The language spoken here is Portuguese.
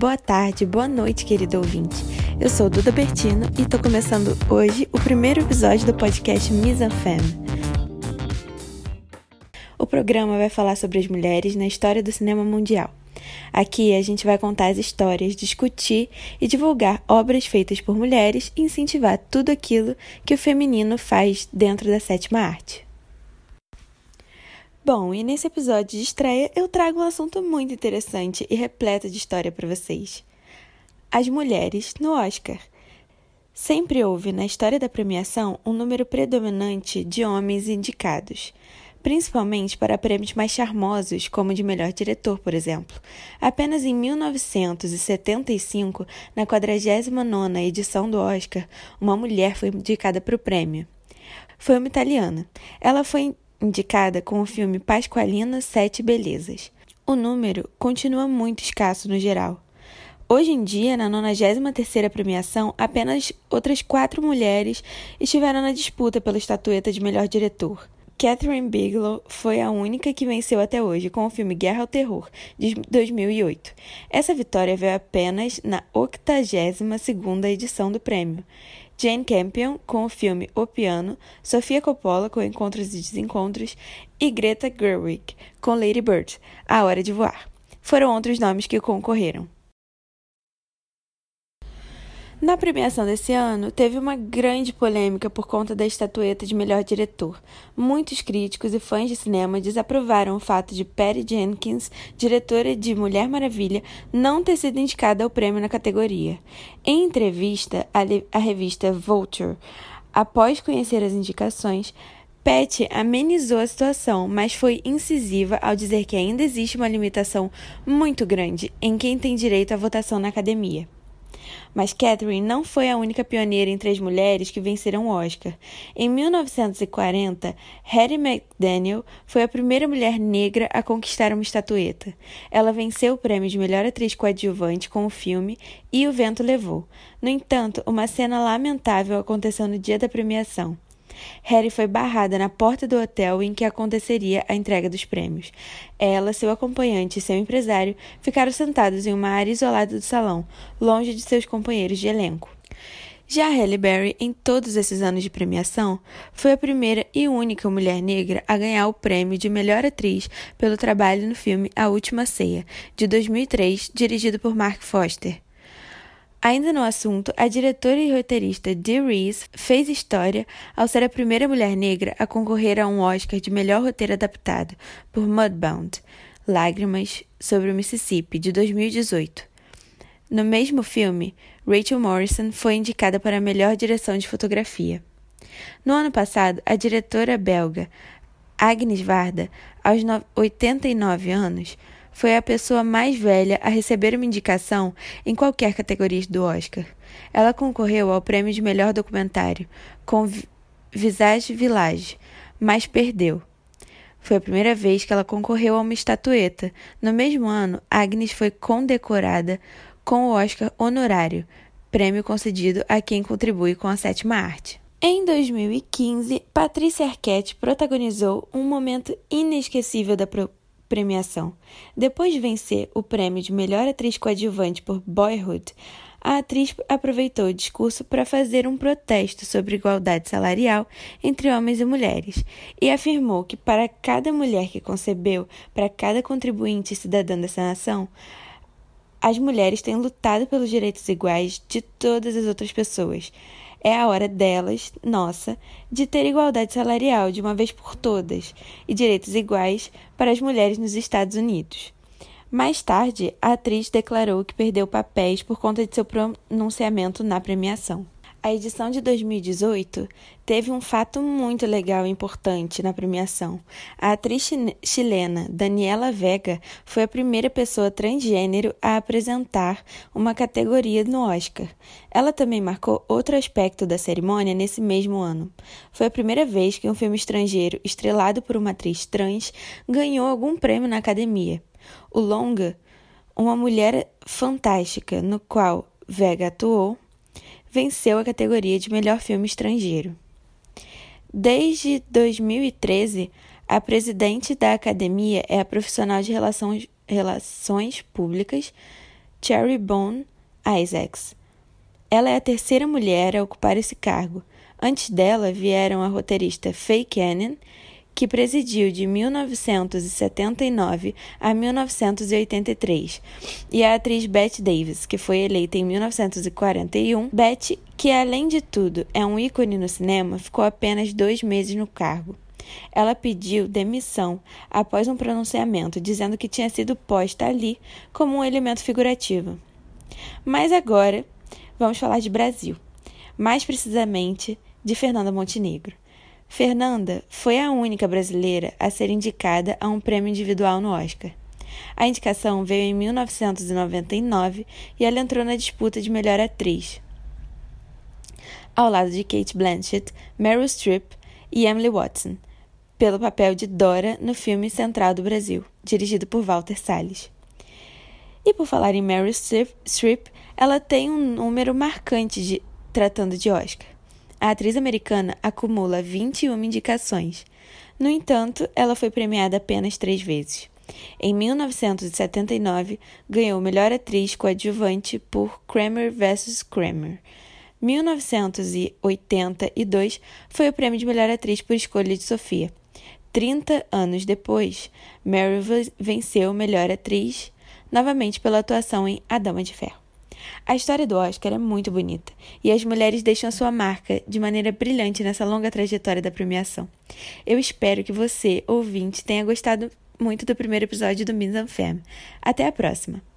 Boa tarde, boa noite, querido ouvinte. Eu sou Duda Bertino e estou começando hoje o primeiro episódio do podcast Femme. O programa vai falar sobre as mulheres na história do cinema mundial. Aqui a gente vai contar as histórias, discutir e divulgar obras feitas por mulheres e incentivar tudo aquilo que o feminino faz dentro da sétima arte. Bom, e nesse episódio de estreia eu trago um assunto muito interessante e repleto de história para vocês. As mulheres no Oscar. Sempre houve na história da premiação um número predominante de homens indicados, principalmente para prêmios mais charmosos, como de melhor diretor, por exemplo. Apenas em 1975, na 49ª edição do Oscar, uma mulher foi indicada para o prêmio. Foi uma italiana. Ela foi indicada com o filme Pasqualina Sete Belezas. O número continua muito escasso no geral. Hoje em dia, na 93ª premiação, apenas outras quatro mulheres estiveram na disputa pela estatueta de melhor diretor. Catherine Bigelow foi a única que venceu até hoje com o filme Guerra ao Terror, de 2008. Essa vitória veio apenas na 82ª edição do prêmio. Jane Campion com o filme O Piano, Sofia Coppola com Encontros e Desencontros e Greta Gerwig com Lady Bird, A Hora de Voar. Foram outros nomes que concorreram. Na premiação desse ano, teve uma grande polêmica por conta da estatueta de melhor diretor. Muitos críticos e fãs de cinema desaprovaram o fato de Patty Jenkins, diretora de Mulher Maravilha, não ter sido indicada ao prêmio na categoria. Em entrevista à revista Vulture, após conhecer as indicações, Patty amenizou a situação, mas foi incisiva ao dizer que ainda existe uma limitação muito grande em quem tem direito à votação na academia. Mas Catherine não foi a única pioneira entre as mulheres que venceram o Oscar. Em 1940, Hattie McDaniel foi a primeira mulher negra a conquistar uma estatueta. Ela venceu o prêmio de melhor atriz coadjuvante com o filme E o Vento Levou. No entanto, uma cena lamentável aconteceu no dia da premiação. Harry foi barrada na porta do hotel em que aconteceria a entrega dos prêmios. Ela, seu acompanhante e seu empresário ficaram sentados em uma área isolada do salão, longe de seus companheiros de elenco. Já Halle Berry, em todos esses anos de premiação, foi a primeira e única mulher negra a ganhar o prêmio de melhor atriz pelo trabalho no filme A Última Ceia, de 2003, dirigido por Mark Foster. Ainda no assunto, a diretora e roteirista Dee Reese fez história ao ser a primeira mulher negra a concorrer a um Oscar de melhor roteiro adaptado por Mudbound, Lágrimas sobre o Mississippi, de 2018. No mesmo filme, Rachel Morrison foi indicada para a melhor direção de fotografia. No ano passado, a diretora belga Agnes Varda, aos 89 anos, foi a pessoa mais velha a receber uma indicação em qualquer categoria do Oscar. Ela concorreu ao prêmio de melhor documentário com Visage Village, mas perdeu. Foi a primeira vez que ela concorreu a uma estatueta. No mesmo ano, Agnes foi condecorada com o Oscar honorário, prêmio concedido a quem contribui com a sétima arte. Em 2015, Patrícia Arquette protagonizou um momento inesquecível da premiação. Depois de vencer o prêmio de melhor atriz coadjuvante por Boyhood, a atriz aproveitou o discurso para fazer um protesto sobre igualdade salarial entre homens e mulheres e afirmou que para cada mulher que concebeu, para cada contribuinte cidadã dessa nação, as mulheres têm lutado pelos direitos iguais de todas as outras pessoas. É a hora delas, nossa, de ter igualdade salarial de uma vez por todas e direitos iguais para as mulheres nos Estados Unidos. Mais tarde, a atriz declarou que perdeu papéis por conta de seu pronunciamento na premiação. A edição de 2018 teve um fato muito legal e importante na premiação. A atriz chilena Daniela Vega foi a primeira pessoa transgênero a apresentar uma categoria no Oscar. Ela também marcou outro aspecto da cerimônia nesse mesmo ano. Foi a primeira vez que um filme estrangeiro estrelado por uma atriz trans ganhou algum prêmio na academia. O longa, Uma Mulher Fantástica, no qual Vega atuou, venceu a categoria de melhor filme estrangeiro. Desde 2013, a presidente da academia é a profissional de relações, relações públicas Cherry Bone Isaacs. Ela é a terceira mulher a ocupar esse cargo. Antes dela vieram a roteirista Faye Cannon, que presidiu de 1979 a 1983, e a atriz Bette Davis, que foi eleita em 1941. Bette, que além de tudo é um ícone no cinema, ficou apenas dois meses no cargo. Ela pediu demissão após um pronunciamento dizendo que tinha sido posta ali como um elemento figurativo. Mas agora vamos falar de Brasil, mais precisamente de Fernanda Montenegro. Fernanda foi a única brasileira a ser indicada a um prêmio individual no Oscar. A indicação veio em 1999 e ela entrou na disputa de melhor atriz, ao lado de Kate Blanchett, Meryl Streep e Emily Watson, pelo papel de Dora no filme Central do Brasil, dirigido por Walter Salles. E por falar em Meryl Streep, ela tem um número marcante de tratando de Oscar. A atriz americana acumula 21 indicações. No entanto, ela foi premiada apenas três vezes. Em 1979, ganhou melhor atriz coadjuvante por Kramer vs. Kramer. 1982 foi o prêmio de melhor atriz por escolha de Sofia. 30 anos depois, Meryl venceu melhor atriz, novamente pela atuação em A Dama de Ferro. A história do Oscar é muito bonita e as mulheres deixam sua marca de maneira brilhante nessa longa trajetória da premiação. Eu espero que você, ouvinte, tenha gostado muito do primeiro episódio do Miss Femme. Até a próxima!